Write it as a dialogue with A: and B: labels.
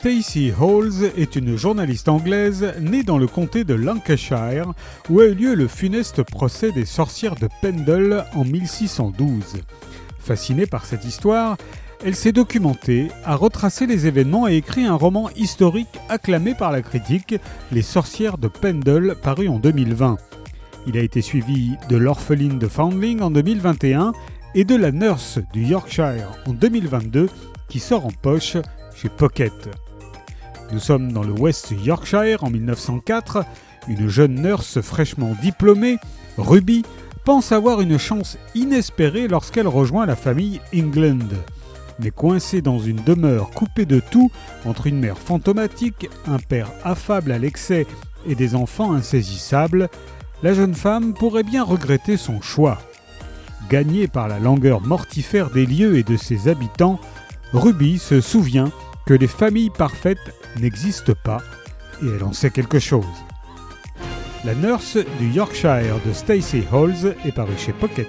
A: Stacey Halls est une journaliste anglaise née dans le comté de Lancashire où a eu lieu le funeste procès des sorcières de Pendle en 1612. Fascinée par cette histoire, elle s'est documentée, a retracé les événements et écrit un roman historique acclamé par la critique, Les sorcières de Pendle, paru en 2020. Il a été suivi de L'orpheline de Foundling en 2021 et de La nurse du Yorkshire en 2022 qui sort en poche chez Pocket. Nous sommes dans le West Yorkshire en 1904. Une jeune nurse fraîchement diplômée, Ruby, pense avoir une chance inespérée lorsqu'elle rejoint la famille England mais coincée dans une demeure coupée de tout entre une mère fantomatique, un père affable à l'excès et des enfants insaisissables, la jeune femme pourrait bien regretter son choix. Gagnée par la langueur mortifère des lieux et de ses habitants, Ruby se souvient que les familles parfaites n'existent pas et elle en sait quelque chose. La nurse du Yorkshire de Stacey Halls est parue chez Pocket.